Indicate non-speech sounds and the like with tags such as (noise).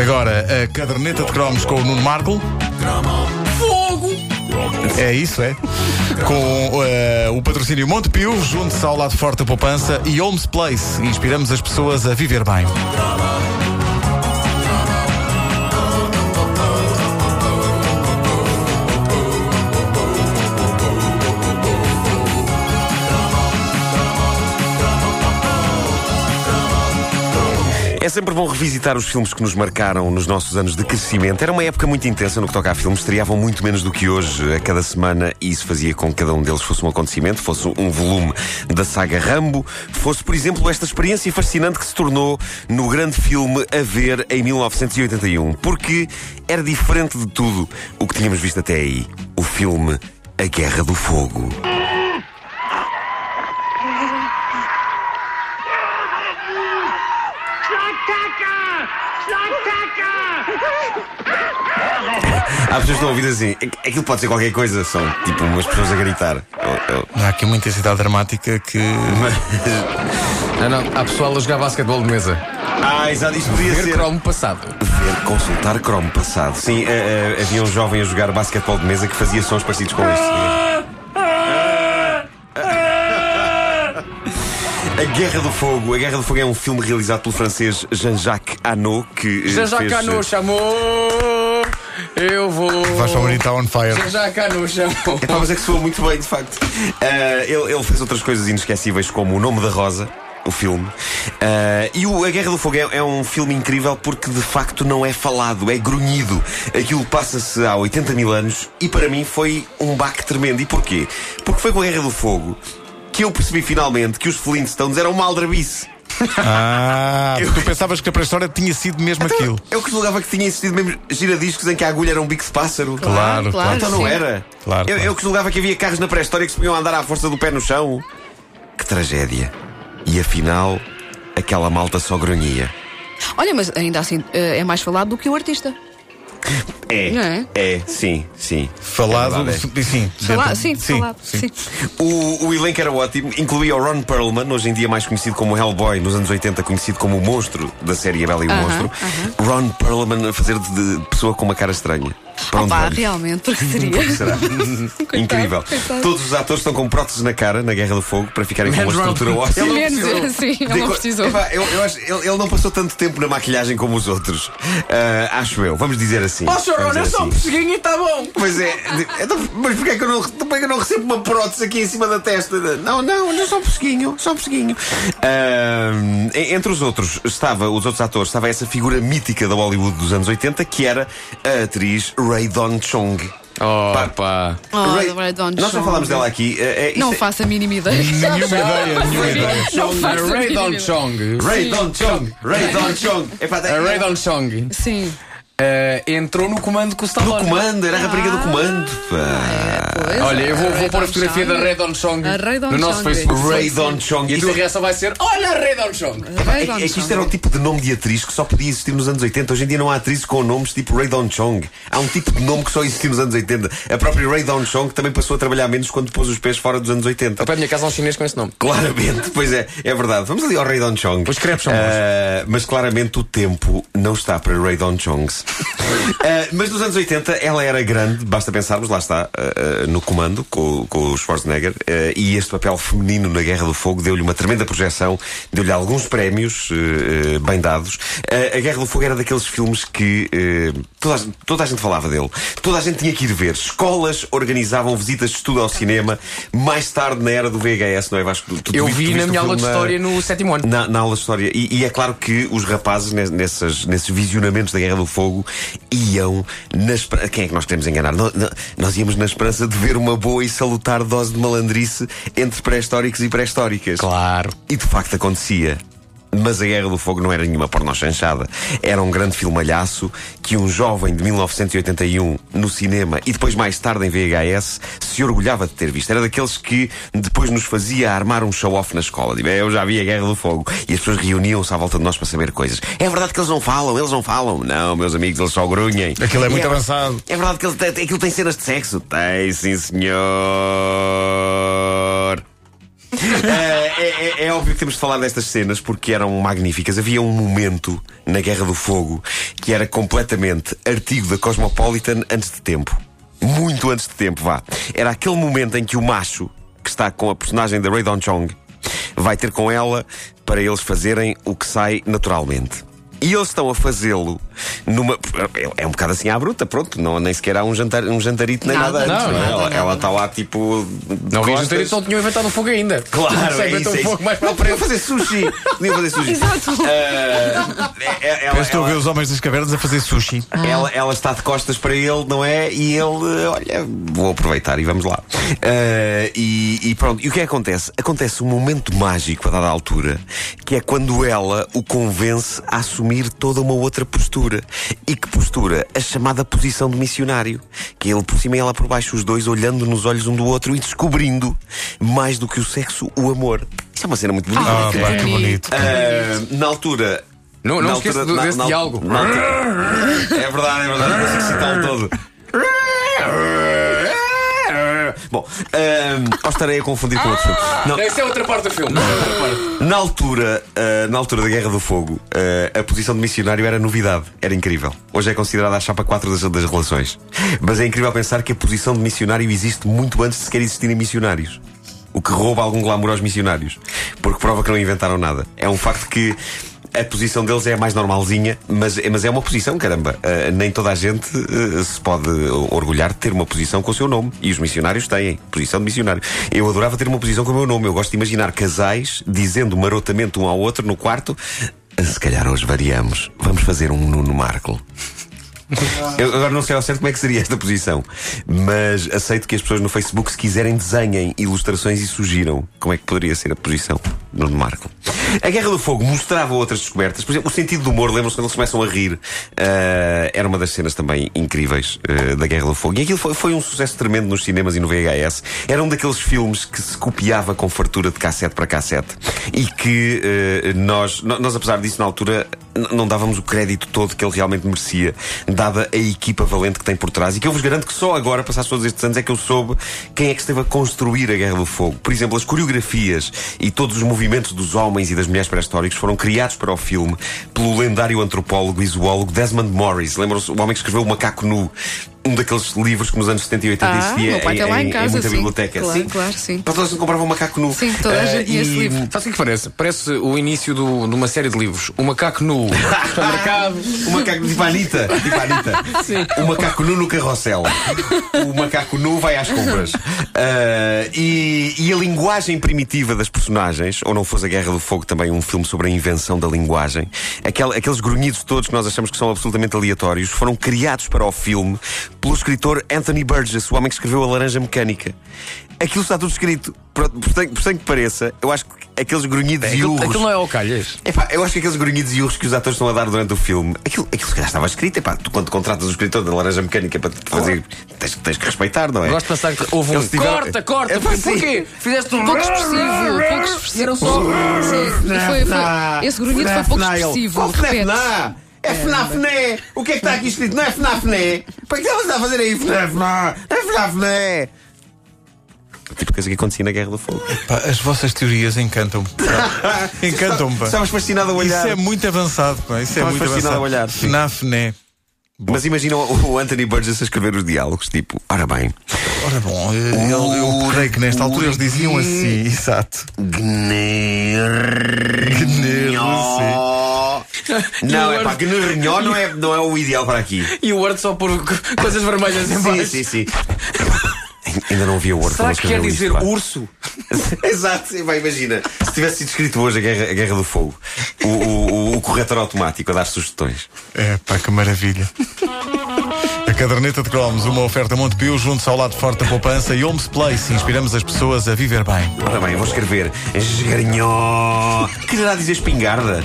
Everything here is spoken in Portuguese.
Agora, a caderneta de cromos com o Nuno Marco. Fogo! É isso, é? Com eh, o patrocínio Montepio, junte-se ao lado forte da poupança e Holmes Place. Inspiramos as pessoas a viver bem. Sempre bom revisitar os filmes que nos marcaram nos nossos anos de crescimento. Era uma época muito intensa no que toca a filmes, estreavam muito menos do que hoje a cada semana e isso fazia com que cada um deles fosse um acontecimento, fosse um volume da saga Rambo, fosse, por exemplo, esta experiência fascinante que se tornou no grande filme A Ver em 1981. Porque era diferente de tudo o que tínhamos visto até aí. O filme A Guerra do Fogo. Há pessoas que estão a ouvir assim, "É- aquilo pode ser qualquer coisa, são tipo umas pessoas a gritar. Há aqui uma intensidade dramática que. Não, não, há pessoal a jogar basquetebol de mesa. Ah, exato, isto podia Ver ser. cromo passado. Ver, consultar Chrome passado. Sim, eh, eh, havia um jovem a jogar basquetebol de mesa que fazia sons parecidos com este. A Guerra do Fogo. A Guerra do Fogo é um filme realizado pelo francês Jean-Jacques Hano, que. eh, Já fez, eh, chamou. Eu vou. Vais para o Marita on fire. Já Cano chamou. Epá, mas é que soa muito bem, de facto. Ah, ele, ele fez outras coisas inesquecíveis, como O Nome da Rosa, o filme. Ah, e o A Guerra do Fogo é, é um filme incrível porque, de facto, não é falado, é grunhido. Aquilo passa-se há 80 mil anos e, para mim, foi um baque tremendo. E porquê? Porque foi com a Guerra do Fogo que eu percebi finalmente que os Flintstones eram uma aldrabice. Ah, (laughs) tu pensavas que a pré-história tinha sido mesmo aquilo. Eu que julgava que tinha existido mesmo giradiscos em que a agulha era um bico de pássaro. Claro, claro. Então não sim. era? Claro, eu, claro. eu que julgava que havia carros na pré-história que se podiam andar à força do pé no chão. Que tragédia. E afinal, aquela malta só grunhia. Olha, mas ainda assim eh, é mais falado do que o artista. É, Não é? é, sim, sim. Falado, É verdade, sim. Fala- dentro- sim, falado. Sim. é. O, o elenco era ótimo, incluía o Ron Perlman, hoje em dia mais conhecido como Hellboy, nos anos 80 conhecido como o monstro da série A Bela e o Aham, Monstro. Ron Perlman a fazer de, de pessoa com uma cara estranha. Para onde Opa, vamos? realmente, porque (laughs) seria. Será? (laughs) Incrível. coitado. Todos os atores estão com próteses na cara na Guerra do Fogo para ficarem com uma estrutura óssea. Ele não Menos, precisou. sim, ele não precisou. Epá, eu, eu acho, ele, ele não passou tanto tempo na maquilhagem como os outros. Ah, acho eu. Vamos dizer assim. Ó. Ron, Vamos é dizer só um assim. pesseguinho e está bom. Pois é, de- então, mas porquê é, que eu não, porquê é que eu não recebo uma prótese aqui em cima da testa? Não, não, não só um pesseguinho, só um pesseguinho. Ahm, en- entre os outros, estava, os outros atores, estava essa figura mítica da Hollywood dos anos 80, que era a atriz Ray Don Chong. Oh, Pá. pá. Oh, Ray- Ray Dawn Nós já falámos dela aqui. isto Não é- faço a mínima ideia. Nenhuma ideia, nenhuma ideia. Não faço a Ray Don. Chong. Ray Don Chong. Ray Don Chong. Epá, A Ray Don Chong Sim. Eh, entrou no comando com o No Stallone. comando, era a rapariga do comando. pá. Pois, Olha, eu vou, a vou pôr a fotografia Chong. da Ray Don Chong A Ray Don no nosso Chong. Facebook. Ray Don Chong. E a tua é- reação vai ser: Olha a Ray Don Chong. Ray É, Dawn é que isto era o tipo de nome de atriz que só podia existir nos anos 80. Hoje em dia não há atrizes com nomes tipo Ray Don Chong. Há um tipo de nome que só existiu nos anos 80. A própria Ray Don Chong também passou a trabalhar menos quando pôs os pés fora dos anos 80. Ao pé da minha casa há um chinês com esse nome. Claramente, pois é, é verdade. Vamos ali ao Ray Don Chong. Os crepes são Ah, Mas claramente o tempo não está para Ray Don Chongs. Ah, (laughs) mas nos anos 80 ela era grande, basta pensarmos, lá está, ah, ah, no comando com, com o Schwarzenegger. e este papel feminino na Guerra do Fogo deu-lhe uma tremenda projeção, deu-lhe alguns prémios bem dados. A Guerra do Fogo era daqueles filmes que toda, a, gente- toda a gente falava dele. Toda a gente tinha que ir ver. Escolas organizavam visitas de estudo ao cinema. Mais tarde, na era do VHS, não é Vasco? Tu- tu Eu vi na minha aula de história no sétimo ano. na, na aula de história. E, e é claro que os rapazes, ne- nessas, nesses visionamentos da Guerra do Fogo, iam na esperança. Quem é que nós queremos enganar? Nós íamos na esperança de ver uma boa e salutar dose de malandrice entre pré-históricos e pré-históricas. Claro. E de facto acontecia. Mas a Guerra do Fogo não era nenhuma pornochanchada. Era um grande filmalhaço que um jovem de 1981 no cinema e depois mais tarde em VHS se orgulhava de ter visto. Era daqueles que depois nos fazia armar um show-off na escola. Tipo, eu já vi a Guerra do Fogo. E as pessoas reuniam-se à volta de nós para saber coisas. É verdade que eles não falam, eles não falam. Não, meus amigos, eles só grunhem. Aquilo é muito E avançado. É verdade que eles aquilo tem cenas de sexo? Tem, sim, senhor. É, é- é óbvio que temos de falar destas cenas porque eram magníficas. Havia um momento na Guerra do Fogo que era completamente artigo da Cosmopolitan antes de tempo. Muito antes de tempo, vá. Era aquele momento em que o macho, que está com a personagem da Ray Don Chong, vai ter com ela para eles fazerem o que sai naturalmente. E eles estão a fazê-lo numa. É um bocado assim à bruta, pronto. Não, nem sequer há um, jantar, um jantarito nem nada, Nada. antes. Não, não é? nada, ela, está lá tipo. Não vi costas. jantar não tinham inventado o fogo ainda. Claro, Só é isso, é fogo mais para Não, podiam fazer sushi. Podiam fazer sushi. (laughs) Exato. Ah, é- é- ela, estou a ver os homens das cavernas a fazer sushi. ela, ela está de costas para ele, não é? E ele, olha, vou aproveitar e vamos lá. Ah, e, e pronto, e o que é que acontece? Acontece um momento mágico a dada altura, que é quando ela o convence a assumir toda uma outra postura. E que postura? A chamada posição de missionário. Que é ele por cima e ela por baixo, os dois olhando nos olhos um do outro e descobrindo, mais do que o sexo, o amor. Isso é uma cena muito bonita. Ah, que pá, que bonito. bonito. Ah, na altura. Não- não na esqueça do- desse diálogo. na altura- é verdade, é verdade. Eu consigo citá-lo todo. Bom, um, ou estarei a confundir com outro filme. Não, Essa é outra parte do filme. é outra parte. na altura, ah, na altura da Guerra do Fogo, ah, a posição de missionário era novidade, era incrível. Hoje é considerada a chapa 4 das, das relações. Mas é incrível pensar que a posição de missionário existe muito antes de sequer existirem missionários. O que rouba algum glamour aos missionários. Porque prova que não inventaram nada. É um facto que a posição deles é a mais normalzinha, mas, mas é uma posição, caramba. Ah, nem toda a gente ah, se pode orgulhar de ter uma posição com o seu nome. E os missionários têm posição de missionário. Eu adorava ter uma posição com o meu nome. Eu gosto de imaginar casais dizendo marotamente um ao outro no quarto: se calhar hoje variamos. Vamos fazer um Nuno Marco. Eu agora não sei ao certo como é que seria esta posição, mas aceito que as pessoas no Facebook, se quiserem, desenhem ilustrações e sugiram como é que poderia ser a posição no Marco. A Guerra do Fogo mostrava outras descobertas. Por exemplo, o sentido do humor, lembram-se quando eles começam a rir? Ah, era uma das cenas também incríveis ah, da Guerra do Fogo. E aquilo foi, foi um sucesso tremendo nos cinemas e no VHS. Era um daqueles filmes que se copiava com fartura de cassete para cassete e que ah, nós, nós, apesar disso, na altura, não dávamos o crédito todo que ele realmente merecia, dada a equipa valente que tem por trás. E que eu vos garanto que só agora, passados todos estes anos, é que eu soube quem é que esteve a construir a Guerra do Fogo. Por exemplo, as coreografias e todos os movimentos dos homens e das mulheres pré-históricos foram criados para o filme pelo lendário antropólogo e zoólogo Desmond Morris. Lembram-se? O homem que escreveu O Macaco Nu. Um daqueles livros que nos anos 70 e 80 Ah, existia meu pai em, lá em em- em casa, muita sim. biblioteca. Claro, claro, sim. Para todos que compravam um macaco nu. Sim, toda a Ah, gente esse e- livro. Sabe o que é que parece? Parece o início do- de uma série de livros. O macaco nu. (laughs) Supermercado. O macaco tipo a Anitta. Tipo a Anitta. Sim. O macaco nu no carrossel. O macaco nu vai às compras. Ah, e, e a linguagem primitiva das personagens, ou não fosse a Guerra do Fogo também um filme sobre a invenção da linguagem, aquel- aqueles grunhidos todos que nós achamos que são absolutamente aleatórios, foram criados para o filme pelo escritor Anthony Burgess, o homem que escreveu A Laranja Mecânica. Aquilo está tudo escrito. Por, por, por que pareça, eu acho que aqueles grunhidos e Aquilo, urros. aquilo não é ao calhas. Epá, eu acho que aqueles grunhidos e urros que os atores estão a dar durante o filme, aquilo, aquilo se calhar estava escrito. Epá, tu quando contratas o escritor da Laranja Mecânica para te fazer, tens, tens que respeitar, não é? Gosto de pensar que houve um. Eles tiveram- Corta, corta! É, pá. Porquê? Fizeste um. Pouco expressivo, pouco expressivo. Era só. Sim, foi, foi, esse grunhido foi pouco expressivo, de repente. É FNAFNÉ! O que é que está aqui escrito? Não é FNAFNÉ? Para que ela está a fazer aí FNAFNÉ? É FNAFNÉ! Tipo coisa que acontecia na Guerra do Fogo. Pá, as vossas teorias encantam-me. Encantam-me, pá. Estavas fascinado a olhar. Isso é muito avançado, pá. Isso é Estavas muito fascinado avançado. a olhar, sim. FNAF, né? Mas imaginam o Anthony Burgess a escrever os diálogos, tipo, ora bem, Ora bom, eu, eu- eu creio que nesta altura eles diziam assim, exato. Não, E (laughs) o é pá, Word- Gnernhó não é, não é o ideal para aqui. E o Word só por coisas vermelhas em Sim, baixo. sim, sim. Ainda não havia Word Será que quer dizer isto, pá. urso? (laughs) Exato, sim, pá, imagina. Se tivesse sido escrito hoje a Guerra, a Guerra do Fogo, o, o, o corretor automático a dar sugestões. É pá, que maravilha. A caderneta de cromos, uma oferta Montepio, junto ao lado forte da poupança e Homes Place. Inspiramos as pessoas a viver bem. Ora bem, eu vou escrever Esgarnhó. Quererá dizer espingarda?